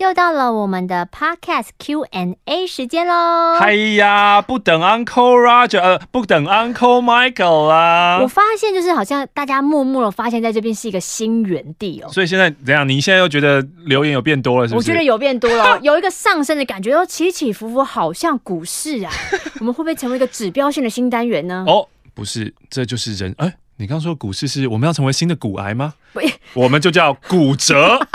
又到了我们的 Podcast Q&A 时间喽！哎呀，不等 Uncle Roger，呃，不等 Uncle Michael 啦。我发现就是好像大家默默的发现，在这边是一个新园地哦。所以现在怎样？你现在又觉得留言有变多了，是不是？我觉得有变多了，有一个上升的感觉，又起起伏伏，好像股市啊。我们会不会成为一个指标性的新单元呢？哦，不是，这就是人。哎，你刚刚说股市是我们要成为新的股癌吗？不，我们就叫骨折。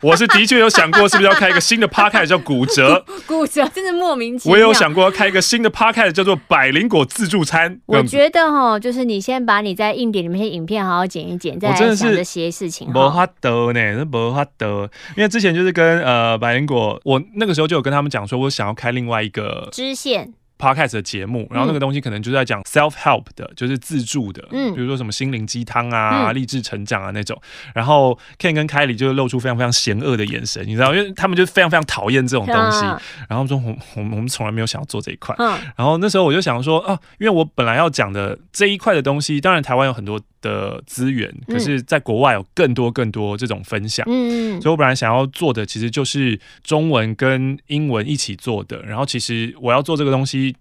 我是的确有想过，是不是要开一个新的 podcast 叫骨折？骨折真的莫名其妙。我也有想过要开一个新的 podcast 叫做百灵果自助餐。我觉得哈，就是你先把你在硬碟里面的影片好好剪一剪，再来想这些事情。没法得呢，是没法得。因为之前就是跟呃百灵果，我那个时候就有跟他们讲说，我想要开另外一个支线。Podcast 的节目，然后那个东西可能就是在讲 self help 的，就是自助的，嗯，比如说什么心灵鸡汤啊、励、嗯、志成长啊那种。然后 Ken 跟 Kylie 就露出非常非常邪恶的眼神，你知道，因为他们就非常非常讨厌这种东西。嗯、然后说我我我们从来没有想要做这一块。嗯、然后那时候我就想说啊，因为我本来要讲的这一块的东西，当然台湾有很多。的资源，可是在国外有更多更多这种分享，嗯，所以我本来想要做的其实就是中文跟英文一起做的，然后其实我要做这个东西。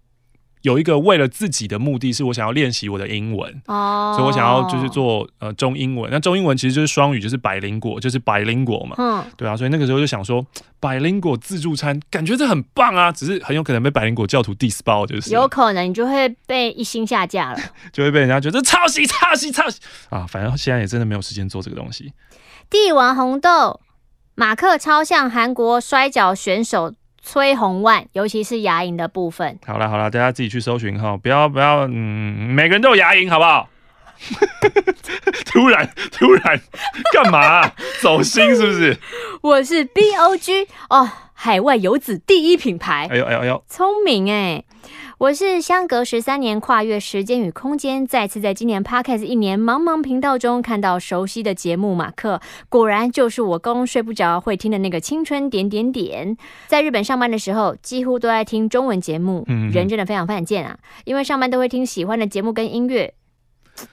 有一个为了自己的目的，是我想要练习我的英文哦，所以我想要就是做呃中英文。那中英文其实就是双语，就是百灵果，就是百灵果嘛，嗯，对啊，所以那个时候就想说，百灵果自助餐，感觉这很棒啊，只是很有可能被百灵果教徒 diss 爆，就是有可能你就会被一星下架了，就会被人家觉得抄袭、抄袭、抄袭啊。反正现在也真的没有时间做这个东西。帝王红豆马克超像韩国摔角选手。崔红万，尤其是牙龈的部分。好了好了，大家自己去搜寻哈，不要不要，嗯，每个人都有牙龈，好不好？突然突然干嘛、啊？走心是不是？我是 B O G 哦，海外游子第一品牌。哎呦哎呦哎呦，聪明哎。我是相隔十三年，跨越时间与空间，再次在今年 Podcast 一年茫茫频道中看到熟悉的节目马克，果然就是我刚睡不着会听的那个青春点点点。在日本上班的时候，几乎都在听中文节目，嗯、人真的非常犯贱啊！因为上班都会听喜欢的节目跟音乐。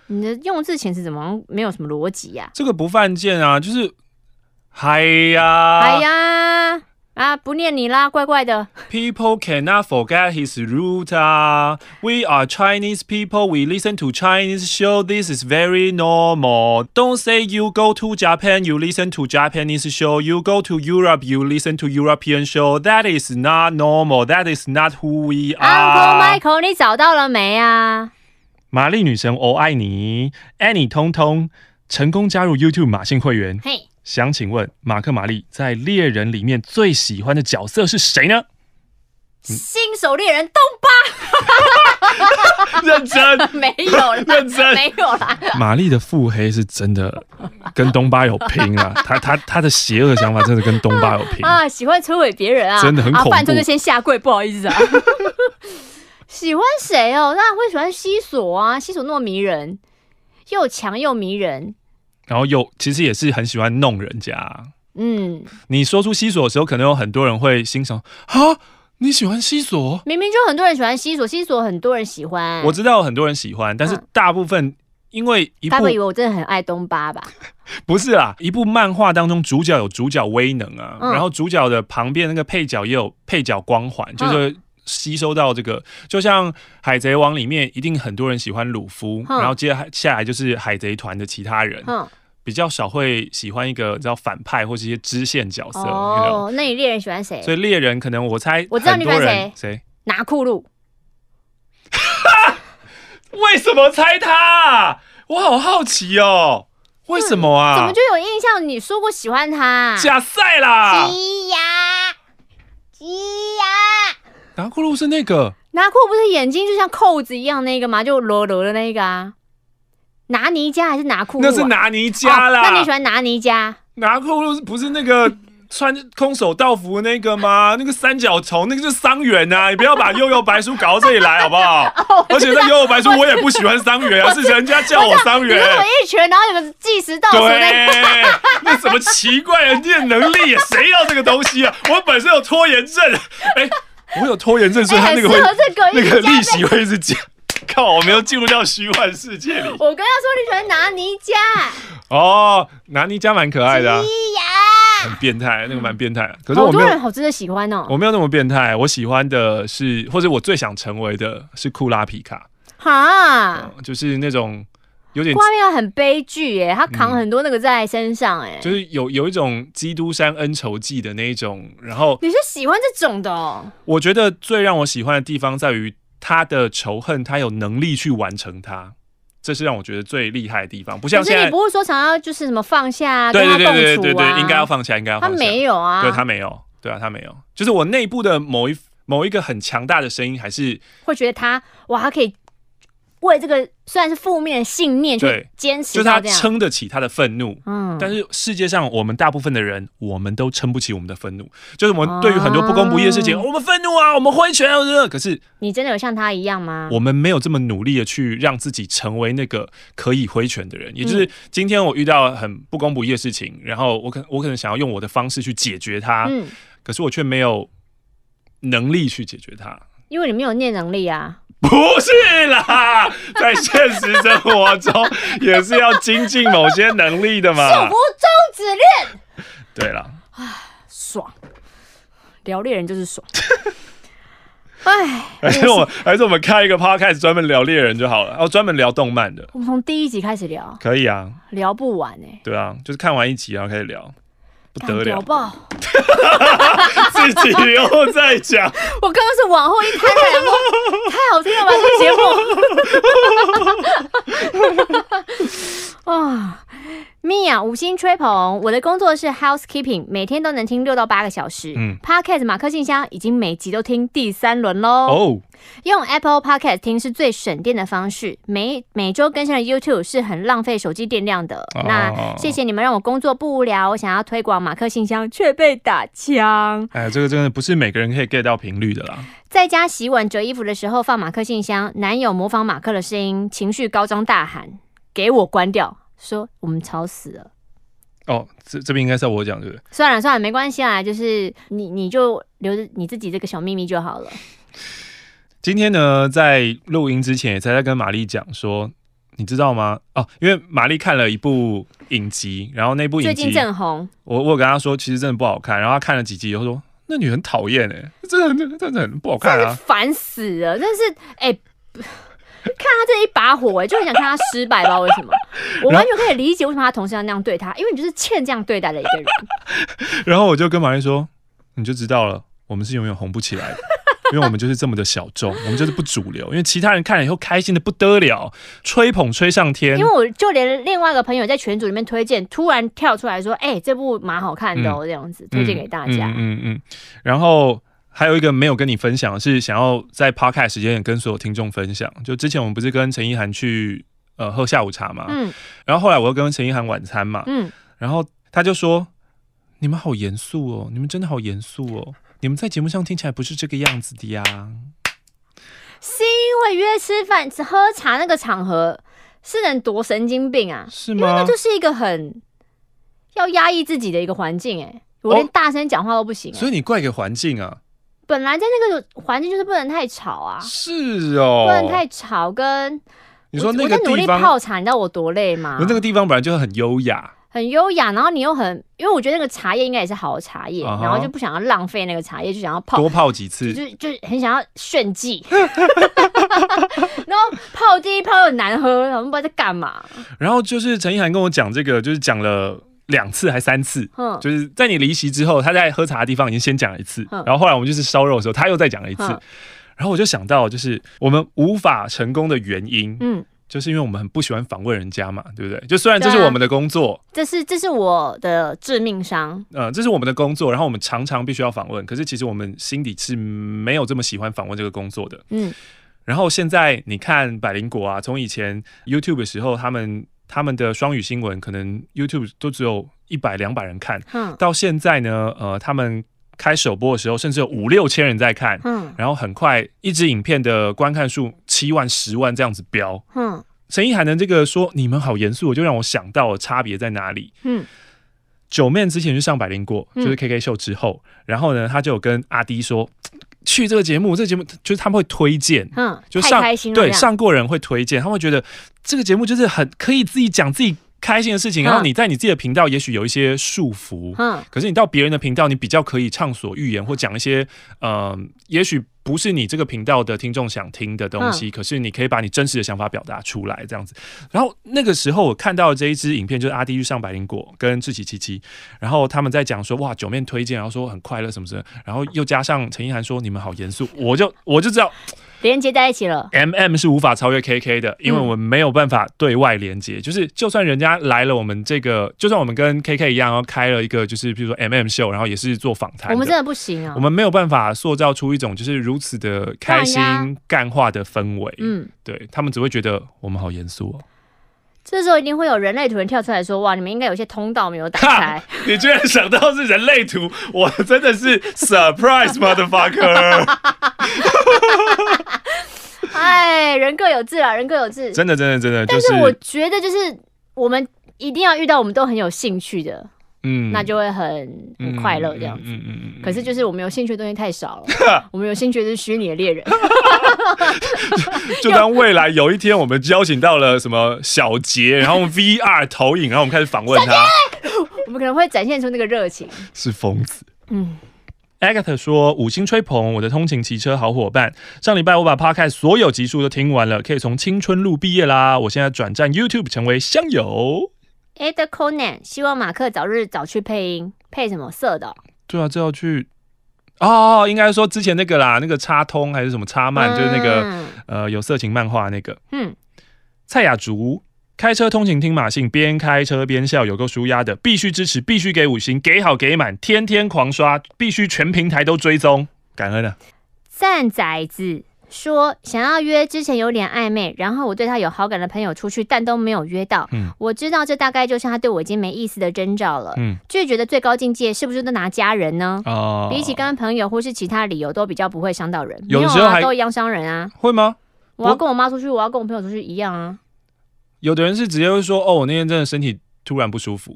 你的用字遣词怎么没有什么逻辑呀？这个不犯贱啊，就是嗨呀，嗨呀。啊，不念你啦，怪怪的。People cannot forget his root 啊。We are Chinese people. We listen to Chinese show. This is very normal. Don't say you go to Japan, you listen to Japanese show. You go to Europe, you listen to European show. That is not normal. That is not who we are. Uncle Michael，你找到了没啊？玛丽女神，我爱你。Annie 通通成功加入 YouTube 马信会员。嘿。 想请问马克玛丽在猎人里面最喜欢的角色是谁呢？新手猎人东巴，认真 没有了，认真没有啦。玛丽的腹黑是真的跟东巴有拼啊，他他他的邪恶想法真的跟东巴有拼啊，喜欢摧毁别人啊，真的很恐怖。犯错就先下跪，不好意思啊。喜欢谁哦？当然会喜欢西索啊，西索那么迷人，又强又迷人。然后又其实也是很喜欢弄人家，嗯，你说出西索的时候，可能有很多人会心想啊，你喜欢西索？明明就很多人喜欢西索，西索很多人喜欢，我知道很多人喜欢，但是大部分因为一部，他们以为我真的很爱东巴吧？不是啦，一部漫画当中主角有主角威能啊，嗯、然后主角的旁边那个配角也有配角光环，就是吸收到这个，就像海贼王里面一定很多人喜欢鲁夫，嗯、然后接下来就是海贼团的其他人，嗯。比较少会喜欢一个叫反派或是一些支线角色哦。那你猎人喜欢谁？所以猎人可能我猜我知道你喜欢谁？谁？拿库路。为什么猜他？我好好奇哦。为什么啊？怎么就有印象？你说过喜欢他？假赛啦！鸡呀，鸡呀。拿库路是那个？拿库不是眼睛就像扣子一样那个吗？就罗罗的那个啊。拿尼加还是拿库路？那是拿尼加啦。哦。那你喜欢拿尼加？拿库路不是那个穿空手道服的那个吗？那个三角虫，那个就是桑原啊！你不要把悠悠白书搞到这里来好不好？哦、而且那悠悠白书我也不喜欢桑原啊，是人家叫我桑原。我一拳，然后有个计时倒数。对，那什么奇怪的念能力？啊谁要这个东西啊？我本身有拖延症，哎、欸，我有拖延症，所以他那个会、欸、那个利息会一直减。靠！我没有进入到虚幻世界里。我跟他说你喜欢拿尼加。哦，拿尼加蛮可爱的、啊。很变态，那个蛮变态。可是好多人好真的喜欢哦。我没有那么变态，我喜欢的是，或者我最想成为的是库拉皮卡。哈，就是那种有点。库拉皮卡很悲剧耶，他扛很多那个在身上哎。就是有有一种基督山恩仇记的那一种，然后你是喜欢这种的哦？我觉得最让我喜欢的地方在于他的仇恨，他有能力去完成它。这是让我觉得最厉害的地方，不像现在，可是你不会说想要就是什么放下，对对对对对对对，应该要放下，应该要放下。他没有啊，对他没有，对啊，他没有，就是我内部的某一某一个很强大的声音，还是会觉得他哇，他可以。为这个虽然是负面的信念去坚持，就是他撑得起他的愤怒。嗯，但是世界上我们大部分的人，我们都撑不起我们的愤怒。就是我们对于很多不公不义的事情，我们愤怒啊，我们挥拳啊，可是你真的有像他一样吗？我们没有这么努力的去让自己成为那个可以挥拳的人。也就是今天我遇到很不公不义的事情，然后我可我可能想要用我的方式去解决它，嗯，可是我却没有能力去解决它，因为你没有念能力啊。不是啦，在现实生活中也是要精进某些能力的嘛。手扶中指链。对了，啊，爽，聊猎人就是爽。哎，还是我还是我们开一个 podcast 专门聊猎人就好了，然后专门聊动漫的。我们从第一集开始聊，可以啊，聊不完哎、欸。对啊，就是看完一集然后开始聊。不得了！自己又在讲。我刚刚是往后一摊，然后太好听了吧？这个节目啊。Mia 五星吹捧，我的工作是 housekeeping，每天都能听六到八个小时。嗯，Podcast 马克信箱已经每集都听第三轮喽。哦，用 Apple Podcast 听是最省电的方式。每每周更新的 YouTube 是很浪费手机电量的。哦、那谢谢你们让我工作不无聊。我想要推广马克信箱却被打枪。哎，这个真的不是每个人可以 get 到频率的啦。在家洗碗折衣服的时候放马克信箱，男友模仿马克的声音，情绪高涨大喊：“给我关掉！”说我们吵死了哦，这这边应该是要我讲对不对？算了算了，没关系啊，就是你你就留着你自己这个小秘密就好了。今天呢，在录音之前也才在跟玛丽讲说，你知道吗？哦，因为玛丽看了一部影集，然后那部影集最近正红，我我有跟她说，其实真的不好看，然后她看了几集以后说，那女很讨厌哎，真的真的真的很不好看啊，烦死了，但是哎。欸看他这一把火，哎，就很想看他失败，不知道为什么。我完全可以理解为什么他同事要那样对他，因为你就是欠这样对待的一个人。然后我就跟马丽说，你就知道了，我们是永远红不起来的，因为我们就是这么的小众，我们就是不主流。因为其他人看了以后开心的不得了，吹捧吹上天。因为我就连另外一个朋友在群组里面推荐，突然跳出来说，哎、欸，这部蛮好看的，哦，这样子推荐给大家。嗯嗯，然后。还有一个没有跟你分享，是想要在 podcast 时间跟所有听众分享。就之前我们不是跟陈意涵去呃喝下午茶嘛，嗯，然后后来我又跟陈意涵晚餐嘛，嗯，然后他就说：“你们好严肃哦，你们真的好严肃哦，你们在节目上听起来不是这个样子的呀。”是因为约吃饭喝茶那个场合是能多神经病啊？是吗？因为那就是一个很要压抑自己的一个环境，哎，我连大声讲话都不行，所以你怪个环境啊。本来在那个环境就是不能太吵啊，是哦，不能太吵。跟你说那个地方，我在努力泡茶，你知道我多累吗？那个地方本来就很优雅，很优雅。然后你又很，因为我觉得那个茶叶应该也是好的茶叶，uh huh. 然后就不想要浪费那个茶叶，就想要泡多泡几次，就就很想要炫技。然后泡第一泡又难喝，我们不知道在干嘛。然后就是陈意涵跟我讲这个，就是讲了。两次还三次，嗯，就是在你离席之后，他在喝茶的地方已经先讲了一次，嗯、然后后来我们就是烧肉的时候，他又再讲了一次，嗯、然后我就想到，就是我们无法成功的原因，嗯，就是因为我们很不喜欢访问人家嘛，对不对？就虽然这是我们的工作，这是这是我的致命伤，嗯，这是我们的工作，然后我们常常必须要访问，可是其实我们心底是没有这么喜欢访问这个工作的，嗯，然后现在你看百灵果啊，从以前 YouTube 的时候，他们。他们的双语新闻可能 YouTube 都只有一百两百人看，嗯，到现在呢，呃，他们开首播的时候，甚至有五六千人在看，嗯，然后很快一支影片的观看数七万、十万这样子飙，嗯，陈意涵的这个说你们好严肃，我就让我想到了差别在哪里，嗯，九面之前去上百灵过，就是 KK 秀之后，嗯、然后呢，他就有跟阿迪说。去这个节目，这个节目就是他们会推荐，嗯，就上对上过人会推荐，他们会觉得这个节目就是很可以自己讲自己开心的事情。然后你在你自己的频道，也许有一些束缚，嗯，可是你到别人的频道，你比较可以畅所欲言，或讲一些，呃，也许。不是你这个频道的听众想听的东西，嗯、可是你可以把你真实的想法表达出来，这样子。然后那个时候我看到这一支影片，就是阿弟去上百灵果跟志奇七七，然后他们在讲说哇九面推荐，然后说很快乐什么什么，然后又加上陈意涵说你们好严肃，我就我就知道。连接在一起了。M M 是无法超越 K K 的，因为我们没有办法对外连接。嗯、就是就算人家来了，我们这个就算我们跟 K K 一样，然后开了一个就是比如说 M M 秀，然后也是做访谈。我们真的不行啊，我们没有办法塑造出一种就是如此的开心干话的氛围。嗯，对他们只会觉得我们好严肃哦。这时候一定会有人类图人跳出来说：“哇，你们应该有些通道没有打开。”你居然想到是人类图，我真的是 surprise motherfucker！哎，人各有志啊，人各有志，真的，真的，真的。但是我觉得，就是我们一定要遇到我们都很有兴趣的。嗯，那就会很很快乐这样子。嗯嗯嗯。可是就是我们有兴趣的东西太少了。我们有兴趣的是虚拟的猎人。就当未来有一天我们邀请到了什么小杰，然后 VR 投影，然后我们开始访问他，我们可能会展现出那个热情。是疯子。嗯。Agatha 说：“五星吹捧我的通勤骑车好伙伴。上礼拜我把 Podcast 所有集数都听完了，可以从青春路毕业啦。我现在转战 YouTube 成为乡友。” Ed Conan 希望马克早日早去配音，配什么色的？对啊，这要去哦，应该说之前那个啦，那个插通还是什么插漫，嗯、就是那个呃有色情漫画那个。嗯，蔡雅竹开车通勤听马信，边开车边笑，有够舒压的，必须支持，必须给五星，给好给满，天天狂刷，必须全平台都追踪，感恩啊！赞仔子。说想要约之前有点暧昧，然后我对他有好感的朋友出去，但都没有约到。嗯，我知道这大概就是他对我已经没意思的征兆了。嗯，拒绝的最高境界是不是都拿家人呢？哦，比起跟朋友或是其他理由，都比较不会伤到人。有的时候还都一样伤人啊。会吗？我要跟我妈出去，我要跟我朋友出去一样啊。有的人是直接会说：“哦，我那天真的身体突然不舒服。”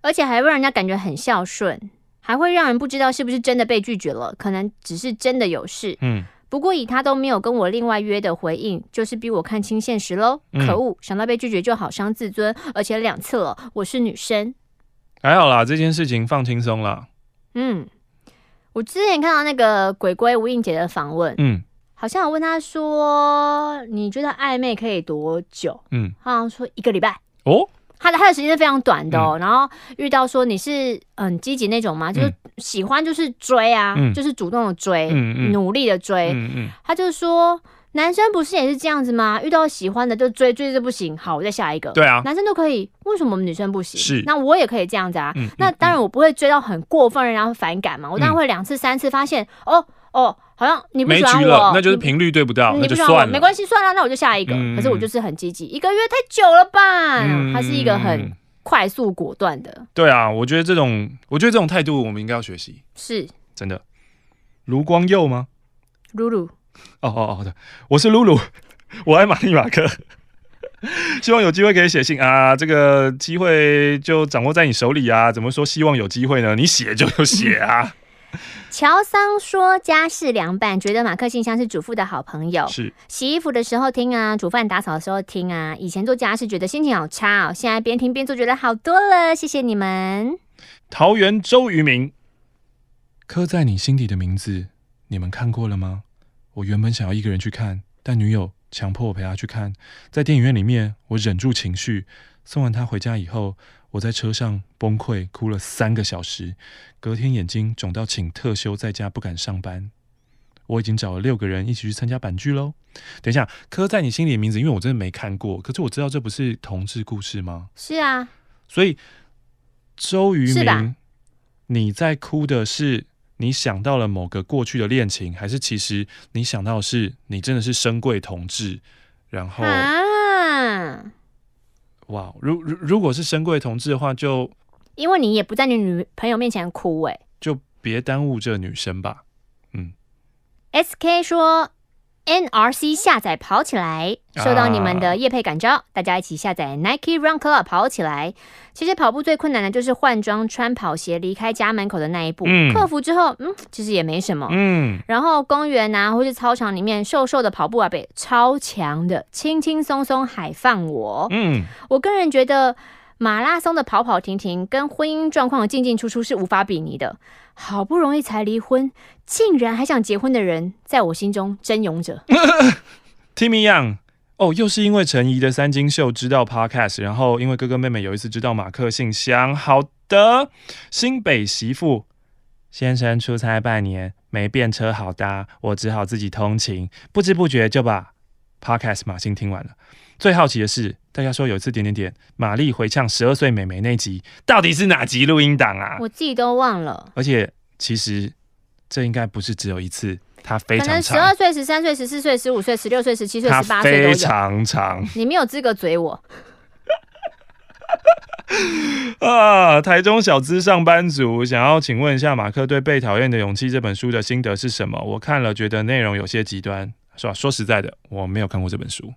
而且还会让人家感觉很孝顺，还会让人不知道是不是真的被拒绝了，可能只是真的有事。嗯。不过以他都没有跟我另外约的回应，就是逼我看清现实喽。嗯、可恶，想到被拒绝就好伤自尊，而且两次了。我是女生，还好啦，这件事情放轻松啦。嗯，我之前看到那个鬼鬼吴映洁的访问，嗯，好像我问他说，你觉得暧昧可以多久？嗯，他好像说一个礼拜。哦。他的他的时间是非常短的哦，嗯、然后遇到说你是很积极那种吗？嗯、就是喜欢就是追啊，嗯、就是主动的追，嗯嗯、努力的追。嗯嗯、他就说男生不是也是这样子吗？遇到喜欢的就追，追着不行，好，我再下一个。对啊，男生都可以，为什么我们女生不行？是，那我也可以这样子啊。嗯、那当然我不会追到很过分，让人家反感嘛。我当然会两次三次发现哦。哦，好像你不喜欢我，那就是频率对不到，你那就算了，没关系，算了，那我就下一个。嗯、可是我就是很积极，一个月太久了吧？嗯、他是一个很快速果断的。对啊，我觉得这种，我觉得这种态度我们应该要学习。是，真的。卢光佑吗？露露。哦哦哦，对，我是露露，我爱玛丽马克。希望有机会可以写信啊，这个机会就掌握在你手里啊。怎么说希望有机会呢？你写就有写啊。乔桑说：“家事凉拌，觉得马克信箱是主妇的好朋友。是洗衣服的时候听啊，煮饭打扫的时候听啊。以前做家事觉得心情好差哦，现在边听边做觉得好多了。谢谢你们。”桃园周渝民，刻在你心底的名字，你们看过了吗？我原本想要一个人去看，但女友强迫我陪她去看。在电影院里面，我忍住情绪，送完他回家以后。我在车上崩溃哭了三个小时，隔天眼睛肿到请特休在家，不敢上班。我已经找了六个人一起去参加版剧喽。等一下，刻在你心里的名字，因为我真的没看过，可是我知道这不是同志故事吗？是啊。所以周渝民，你在哭的是你想到了某个过去的恋情，还是其实你想到的是你真的是深贵同志？然后。啊哇，如如如果是深贵同志的话，就因为你也不在你女朋友面前哭哎，就别耽误这女生吧。嗯，SK 说。NRC 下载跑起来，受到你们的业配感召，啊、大家一起下载 Nike Run Club 跑起来。其实跑步最困难的就是换装、穿跑鞋离开家门口的那一步。嗯、克服之后，嗯，其实也没什么。嗯，然后公园啊，或是操场里面，瘦瘦的跑步啊，被超强的，轻轻松松海放我。嗯，我个人觉得马拉松的跑跑停停，跟婚姻状况进进出出是无法比拟的。好不容易才离婚，竟然还想结婚的人，在我心中真勇者。Timmy Young，哦，又是因为陈怡的三金秀知道 Podcast，然后因为哥哥妹妹有一次知道马克信箱。好的，新北媳妇先生出差半年没便车好搭，我只好自己通勤，不知不觉就把 Podcast 马信听完了。最好奇的是，大家说有一次点点点，玛丽回呛十二岁美眉那集，到底是哪集录音档啊？我自己都忘了。而且其实这应该不是只有一次。他非常长，可能十二岁、十三岁、十四岁、十五岁、十六岁、十七岁、十八岁都有。非常长，你没有资格嘴我。啊！台中小资上班族想要请问一下，马克对《被讨厌的勇气》这本书的心得是什么？我看了，觉得内容有些极端，是吧？说实在的，我没有看过这本书。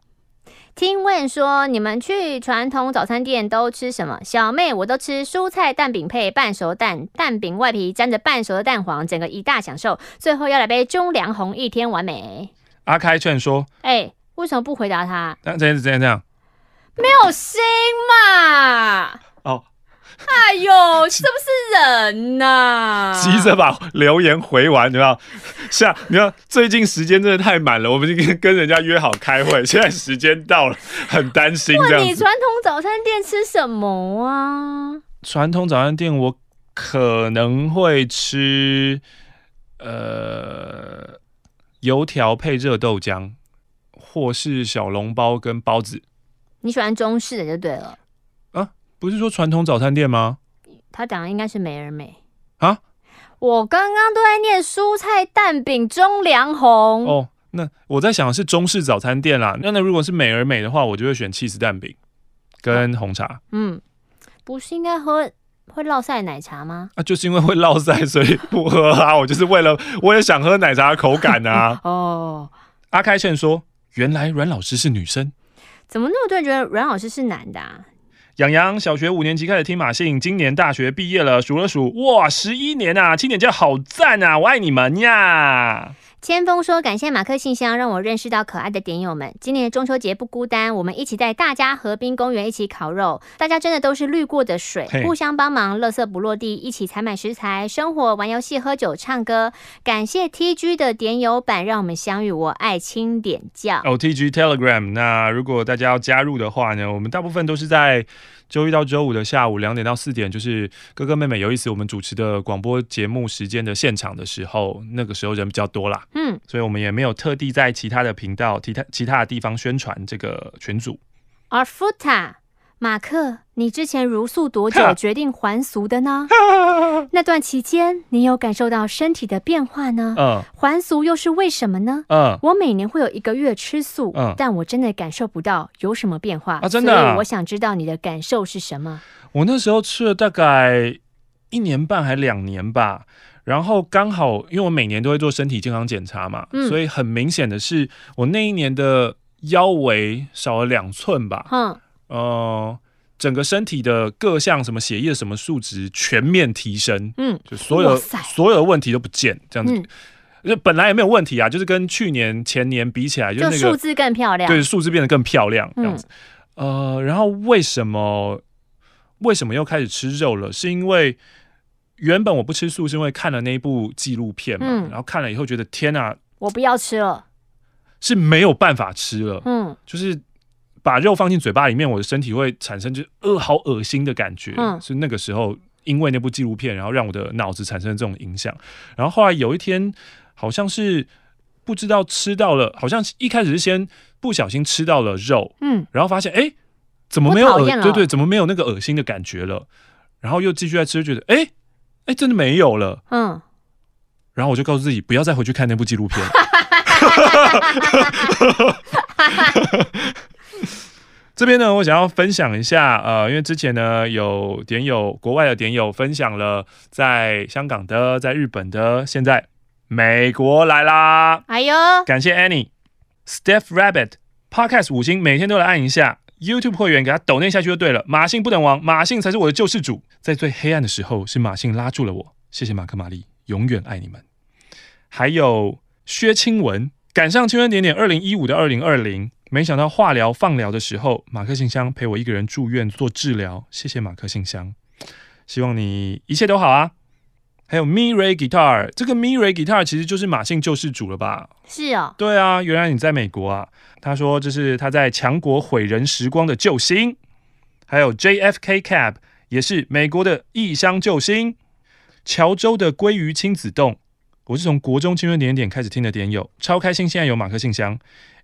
听问说，你们去传统早餐店都吃什么？小妹，我都吃蔬菜蛋饼配半熟蛋，蛋饼外皮沾着半熟的蛋黄，整个一大享受。最后要来杯中粮红，一天完美。阿开劝说：“哎、欸，为什么不回答他？这样这样这样这样，没有心嘛？”哦。哎呦，是不是人呐、啊？急着把留言回完，你知道？像你看，最近时间真的太满了，我们已经跟人家约好开会，现在时间到了，很担心这样。你传统早餐店吃什么啊？传统早餐店我可能会吃，呃，油条配热豆浆，或是小笼包跟包子。你喜欢中式的就对了。不是说传统早餐店吗？他讲的应该是美而美啊！我刚刚都在念蔬菜蛋饼中粮红哦。那我在想的是中式早餐店啦。那那如果是美而美的话，我就会选起司蛋饼跟红茶。啊、嗯，不是应该喝会落晒奶茶吗？啊，就是因为会落晒，所以不喝啊。我就是为了我也想喝奶茶的口感啊。哦，阿开劝说，原来阮老师是女生，怎么那么多人觉得阮老师是男的啊？洋洋小学五年级开始听马信，今年大学毕业了，数了数，哇，十一年啊！青年教好赞啊，我爱你们呀！千锋说：“感谢马克信箱，让我认识到可爱的点友们。今年的中秋节不孤单，我们一起在大家河滨公园一起烤肉，大家真的都是滤过的水，互相帮忙，垃圾不落地，一起采买食材、生活、玩游戏、喝酒、唱歌。感谢 TG 的点友版，让我们相遇。我爱清点教哦，TG Telegram。那如果大家要加入的话呢，我们大部分都是在。”周一到周五的下午两点到四点，就是哥哥妹妹有意思，我们主持的广播节目时间的现场的时候，那个时候人比较多啦。嗯，所以我们也没有特地在其他的频道、其他其他的地方宣传这个群组。Arfuta。马克，你之前茹素多久决定还俗的呢？那段期间，你有感受到身体的变化呢？嗯，还俗又是为什么呢？嗯，我每年会有一个月吃素，嗯，但我真的感受不到有什么变化啊，真的。所以我想知道你的感受是什么？我那时候吃了大概一年半还两年吧，然后刚好因为我每年都会做身体健康检查嘛，嗯，所以很明显的是，我那一年的腰围少了两寸吧。嗯。呃，整个身体的各项什么血液什么数值全面提升，嗯，就所有所有的问题都不见，这样子，就、嗯、本来也没有问题啊，就是跟去年前年比起来，就那个数字更漂亮，对，数字变得更漂亮，这样子。嗯、呃，然后为什么为什么又开始吃肉了？是因为原本我不吃素，是因为看了那一部纪录片嘛，嗯、然后看了以后觉得天啊，我不要吃了，是没有办法吃了，嗯，就是。把肉放进嘴巴里面，我的身体会产生就是呃好恶心的感觉。嗯，是那个时候，因为那部纪录片，然后让我的脑子产生了这种影响。然后后来有一天，好像是不知道吃到了，好像一开始是先不小心吃到了肉，嗯，然后发现哎，怎么没有恶？对对，怎么没有那个恶心的感觉了？然后又继续在吃，觉得哎哎，真的没有了。嗯，然后我就告诉自己，不要再回去看那部纪录片。这边呢，我想要分享一下，呃，因为之前呢有点友国外的点友分享了在香港的、在日本的，现在美国来啦！哎呦，感谢 Annie，Steph Rabbit Podcast 五星，每天都来按一下 YouTube 会员，给他抖内下去就对了。马信不等王，马信才是我的救世主，在最黑暗的时候，是马信拉住了我。谢谢马克玛丽，永远爱你们。还有薛清文。赶上青春点点二零一五的二零二零，没想到化疗放疗的时候，马克信箱陪我一个人住院做治疗。谢谢马克信箱，希望你一切都好啊。还有 Miray Guitar，这个 Miray Guitar 其实就是马姓救世主了吧？是哦。对啊，原来你在美国啊。他说这是他在强国毁人时光的救星。还有 JFK Cab 也是美国的异乡救星。乔州的鲑鱼亲子丼，我是从国中青春点点开始听的点友，超开心。现在有马克信箱。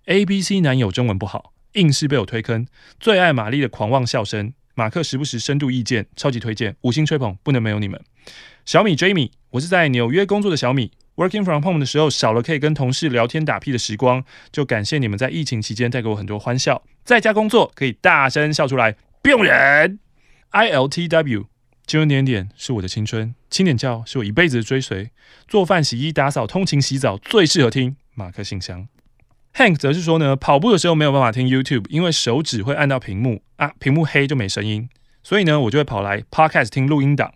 ABC 男友中文不好，硬是被我推坑。最爱玛丽的狂妄笑声，马克时不时深度意见，超级推荐，五星吹捧，不能没有你们。小米 Jamie，我是在纽约工作的小米，Working from home 的时候少了可以跟同事聊天打屁的时光，就感谢你们在疫情期间带给我很多欢笑。在家工作可以大声笑出来，不用忍。ILTW，青春点点是我的青春，青点教是我一辈子的追随。做饭、洗衣、打扫、通勤、洗澡最适合听马克信箱。Hank 则是说呢，跑步的时候没有办法听 YouTube，因为手指会按到屏幕啊，屏幕黑就没声音，所以呢，我就会跑来 Podcast 听录音档。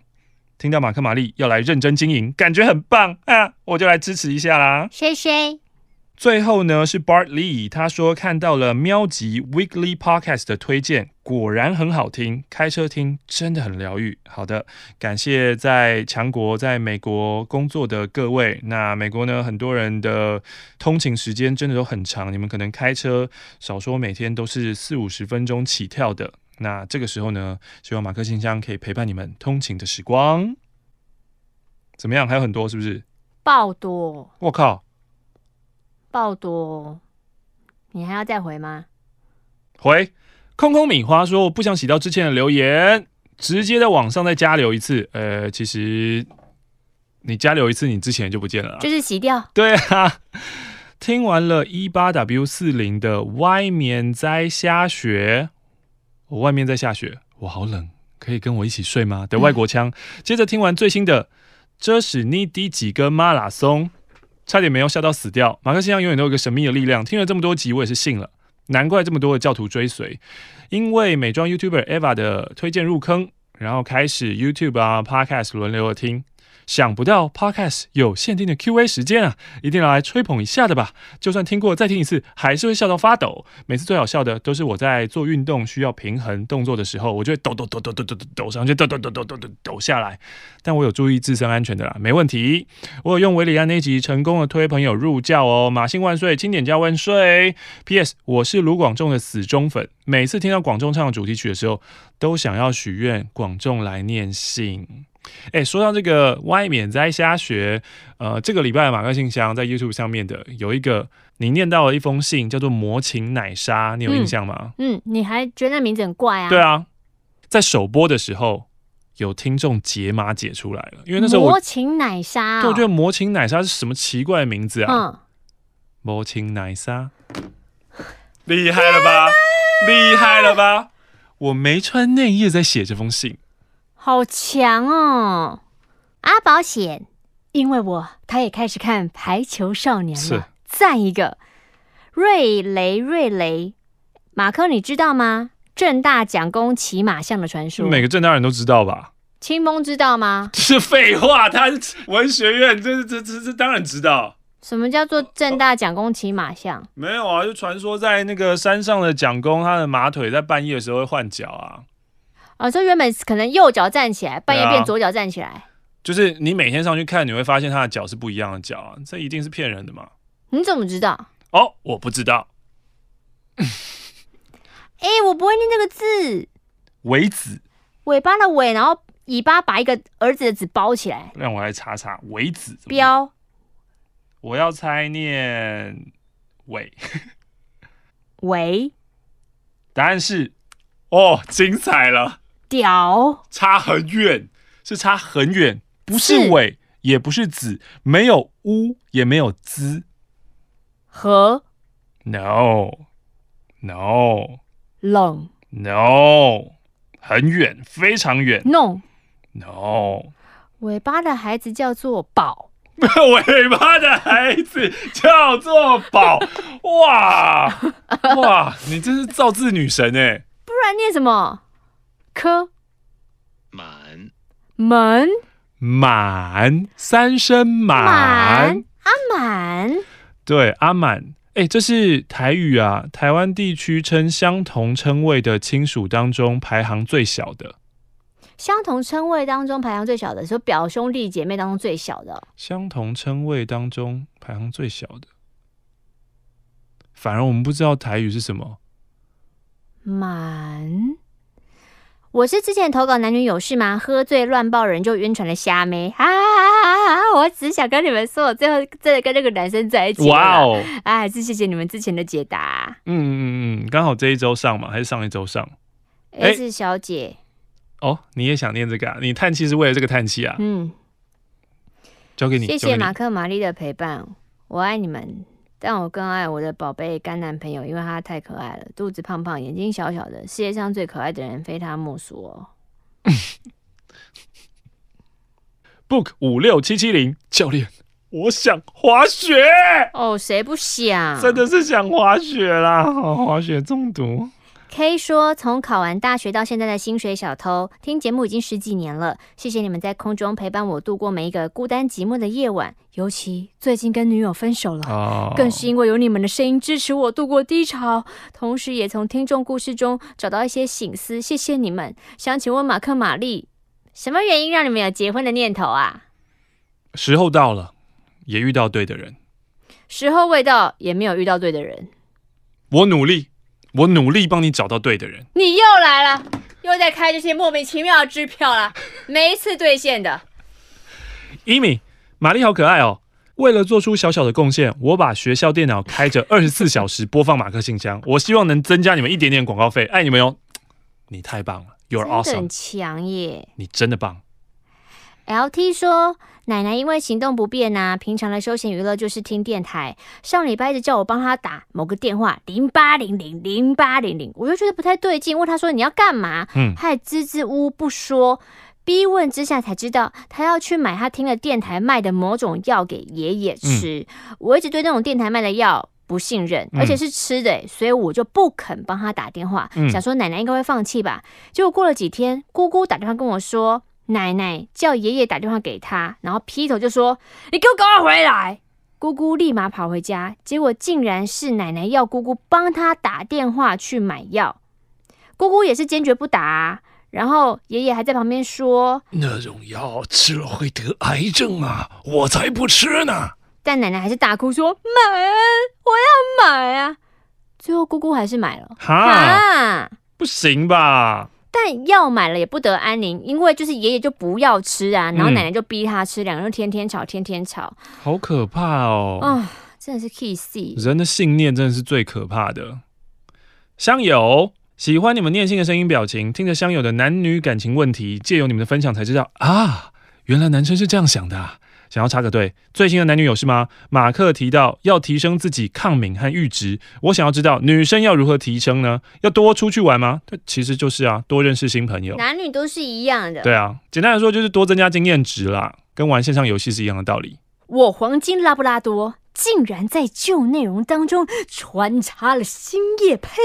听到马克玛丽要来认真经营，感觉很棒啊！我就来支持一下啦。谢谢。最后呢是 Bart Lee，他说看到了喵集 Weekly Podcast 的推荐，果然很好听，开车听真的很疗愈。好的，感谢在强国在美国工作的各位。那美国呢，很多人的通勤时间真的都很长，你们可能开车少说每天都是四五十分钟起跳的。那这个时候呢，希望马克信箱可以陪伴你们通勤的时光。怎么样？还有很多是不是？爆多！我靠！爆多！你还要再回吗？回。空空米花说：“我不想洗掉之前的留言，直接在网上再加留一次。”呃，其实你加留一次，你之前就不见了。就是洗掉。对啊。听完了一八 W 四零的外面在下雪。我外面在下雪，我好冷，可以跟我一起睡吗？的外国腔。嗯、接着听完最新的，这是你第几个马拉松？差点没有笑到死掉。马克信箱永远都有一个神秘的力量，听了这么多集，我也是信了。难怪这么多的教徒追随，因为美妆 YouTuber Eva 的推荐入坑，然后开始 YouTube 啊 Podcast 轮流的听。想不到 Podcast 有限定的 Q&A 时间啊，一定要来吹捧一下的吧！就算听过再听一次，还是会笑到发抖。每次最好笑的都是我在做运动需要平衡动作的时候，我就会抖抖抖抖抖抖抖抖上去，抖抖抖抖抖抖抖下来。但我有注意自身安全的啦，没问题。我有用韦礼安那集成功的推朋友入教哦，马信万岁，钦点加万岁。P.S. 我是卢广仲的死忠粉，每次听到广仲唱主题曲的时候，都想要许愿广仲来念信。哎，说到这个外面在下雪，呃，这个礼拜马克信箱在 YouTube 上面的有一个你念到了一封信，叫做“魔琴奶沙”，你有印象吗？嗯，嗯，你还觉得那名字很怪啊？对啊，在首播的时候有听众解码解出来了，因为那时候魔琴奶沙、哦，对，我觉得魔琴奶沙是什么奇怪的名字啊？嗯，魔琴奶沙，厉害了吧？厉害了吧？我没穿内衣在写这封信。好强哦，阿宝险，因为我他也开始看《排球少年》了，赞一个。瑞雷瑞雷，马克你知道吗？正大蒋公骑马像的传说，每个正大人都知道吧？清风知道吗？是废话，他文学院，这这这这当然知道。什么叫做正大蒋公骑马像？没有啊，就传说在那个山上的蒋公，他的马腿在半夜的时候会换脚啊。啊，这原本可能右脚站起来，半夜变左脚站起来，啊。就是你每天上去看，你会发现他的脚是不一样的脚啊，这一定是骗人的嘛？你怎么知道？哦，我不知道。哎、欸，我不会念这个字。尾子，尾巴的尾，然后尾巴把一个儿子的子包起来。让我来查查，尾子。标。我要猜念尾。尾。答案是，哦，精彩了。屌，差很远，是差很远，不是尾，也不是子，没有乌，也没有兹，和，no，no，冷，no，很远，非常远，no，no，尾巴的孩子叫做宝，尾巴的孩子叫做宝，哇哇，你真是造字女神哎，不然念什么？科满满满三声满阿满，对阿满，哎、欸，这是台语啊，台湾地区称相同称谓的亲属当中排行最小的。相同称谓当中排行最小的，说表兄弟姐妹当中最小的。相同称谓当中排行最小的，反而我们不知道台语是什么。满。我是之前投稿男女有事吗？喝醉乱抱人就晕船的虾妹啊，我只想跟你们说，我最后真的跟那个男生在一起。哇哦！哎，还是谢谢你们之前的解答。嗯嗯嗯，刚好这一周上嘛，还是上一周上？S 小姐，哦，你也想念这个啊？你叹气是为了这个叹气啊？嗯，交给你。谢谢马克玛丽的陪伴，我爱你们。但我更爱我的宝贝干男朋友，因为他太可爱了，肚子胖胖，眼睛小小的，世界上最可爱的人非他莫属哦。Book 五六七七零教练，我想滑雪哦，谁不想？真的是想滑雪啦，滑雪中毒。K 说：“从考完大学到现在的薪水小偷，听节目已经十几年了。谢谢你们在空中陪伴我度过每一个孤单寂寞的夜晚。尤其最近跟女友分手了，oh. 更是因为有你们的声音支持我度过低潮，同时也从听众故事中找到一些醒思。谢谢你们。想请问马克、玛丽，什么原因让你们有结婚的念头啊？时候到了，也遇到对的人；时候未到，也没有遇到对的人。我努力。”我努力帮你找到对的人。你又来了，又在开这些莫名其妙的支票了，每一次兑现的。伊米，玛丽好可爱哦。为了做出小小的贡献，我把学校电脑开着二十四小时播放马克信箱。我希望能增加你们一点点广告费。爱你们哟！你太棒了，You're awesome，很强耶！你真的棒。LT 说。奶奶因为行动不便呐、啊，平常的休闲娱乐就是听电台。上礼拜一直叫我帮她打某个电话，零八零零零八零零，我就觉得不太对劲，问她说你要干嘛？嗯，她还支支吾吾不说，逼问之下才知道他要去买他听了电台卖的某种药给爷爷吃。嗯、我一直对那种电台卖的药不信任，而且是吃的，所以我就不肯帮他打电话，嗯、想说奶奶应该会放弃吧。结果过了几天，姑姑打电话跟我说。奶奶叫爷爷打电话给他，然后劈头就说：“你给我赶快回来！”姑姑立马跑回家，结果竟然是奶奶要姑姑帮她打电话去买药。姑姑也是坚决不打啊，然后爷爷还在旁边说：“那种药吃了会得癌症啊，我才不吃呢！”但奶奶还是大哭说：“买啊，我要买啊！”最后姑姑还是买了。哈，不行吧？但药买了也不得安宁，因为就是爷爷就不要吃啊，然后奶奶就逼他吃，两个人天天吵，天天吵，好可怕哦！啊，真的是 kiss 人的信念真的是最可怕的。香友喜欢你们念信的声音表情，听着香友的男女感情问题，借由你们的分享才知道啊，原来男生是这样想的啊。想要插个队，最新的男女有事吗？马克提到要提升自己抗敏和阈值，我想要知道女生要如何提升呢？要多出去玩吗？其实就是啊，多认识新朋友。男女都是一样的。对啊，简单来说就是多增加经验值啦，跟玩线上游戏是一样的道理。我黄金拉布拉多。竟然在旧内容当中穿插了新叶配，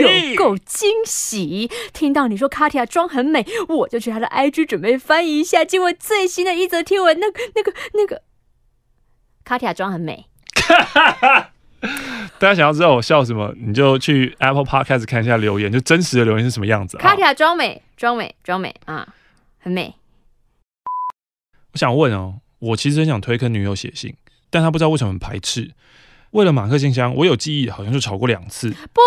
有够惊喜！听到你说卡提亚妆很美，我就去他的 IG 准备翻译一下，结果最新的一则贴文，那个、那个、那个卡提亚妆很美。大家想要知道我笑什么，你就去 Apple Podcast 看一下留言，就真实的留言是什么样子。卡提亚妆美，妆美，妆美啊，很美。我想问哦，我其实很想推坑女友写信。但他不知道为什么很排斥。为了马克信箱，我有记忆，好像就吵过两次。不，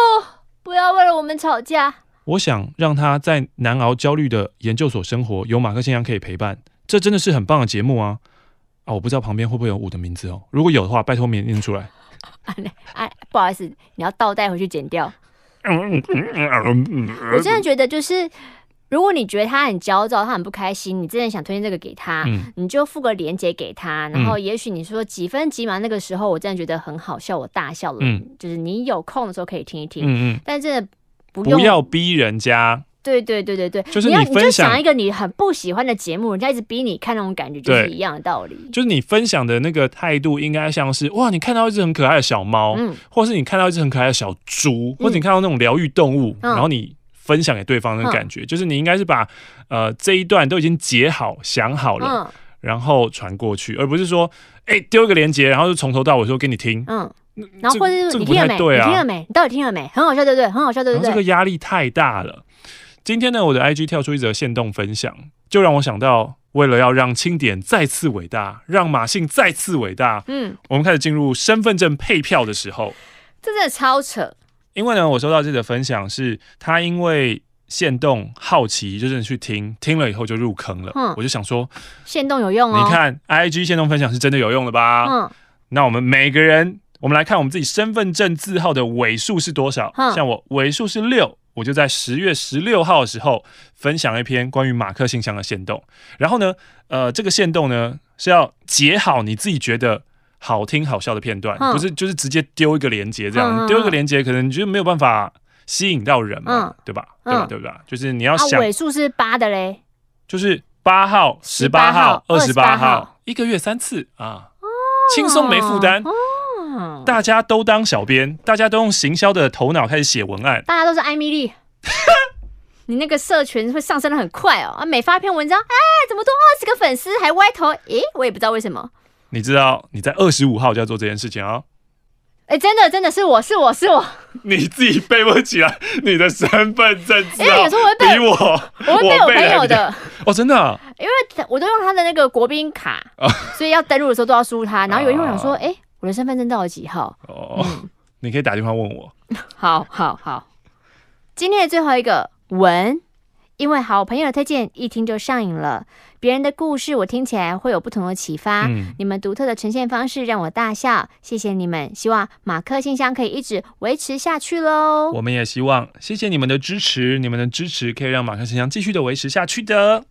不要为了我们吵架。我想让他在难熬焦虑的研究所生活，有马克信箱可以陪伴，这真的是很棒的节目啊！啊，我不知道旁边会不会有我的名字哦。如果有的话，拜托念念出来。啊，啊，不好意思，你要倒带回去剪掉。我真的觉得就是。如果你觉得他很焦躁，他很不开心，你真的想推荐这个给他，嗯、你就附个链接给他，然后也许你说几分几秒那个时候，我真的觉得很好笑，我大笑了。嗯、就是你有空的时候可以听一听，嗯嗯，但真的不用不要逼人家。对对对对对，就是你，你要你就想一个你很不喜欢的节目，人家一直逼你看那种感觉，就是一样的道理。就是你分享的那个态度，应该像是哇，你看到一只很可爱的小猫，嗯，或是你看到一只很可爱的小猪，或者你看到那种疗愈动物，嗯、然后你。分享给对方的感觉，嗯、就是你应该是把呃这一段都已经截好、想好了，嗯、然后传过去，而不是说，哎、欸，丢一个链接，然后就从头到尾说给你听。嗯，然后或者是你听了没？你听了没？你到底听了没？很好笑，对不对？很好笑，对不对？这个压力太大了。今天呢，我的 IG 跳出一则限动分享，就让我想到，为了要让清点再次伟大，让马信再次伟大，嗯，我们开始进入身份证配票的时候，这真的超扯。因为呢，我收到这个分享是他因为限动好奇，就真的去听，听了以后就入坑了。嗯，我就想说，限动有用哦。你看 IG 限动分享是真的有用的吧？嗯，那我们每个人，我们来看我们自己身份证字号的尾数是多少？嗯，像我尾数是六。我就在十月十六号的时候分享了一篇关于马克信箱的限动，然后呢，呃，这个限动呢是要截好你自己觉得好听好笑的片段，嗯、不是就是直接丢一个连接这样，丢、嗯、一个连接可能你觉得没有办法吸引到人嘛，嗯、对吧？对吧？对吧？就是你要想尾数是八的嘞，就是八号、十八号、二十八号，一个月三次啊，轻松没负担。哦大家都当小编，大家都用行销的头脑开始写文案，大家都是艾米丽。你那个社群会上升的很快哦啊！每发一篇文章，哎，怎么多二十个粉丝还歪头？诶，我也不知道为什么。你知道你在二十五号就要做这件事情哦？哎，真的真的是我是我是我，你自己背不起来你的身份证字，因为有时候我会背我，我会背我朋友的哦，真的，因为我都用他的那个国宾卡，所以要登录的时候都要输他。然后有一天我想说，哎。我的身份证到底几号？哦，嗯、你可以打电话问我。好好好，今天的最后一个文，因为好朋友的推荐，一听就上瘾了。别人的故事我听起来会有不同的启发。嗯、你们独特的呈现方式让我大笑，谢谢你们。希望马克信箱可以一直维持下去喽。我们也希望，谢谢你们的支持，你们的支持可以让马克信箱继续的维持下去的。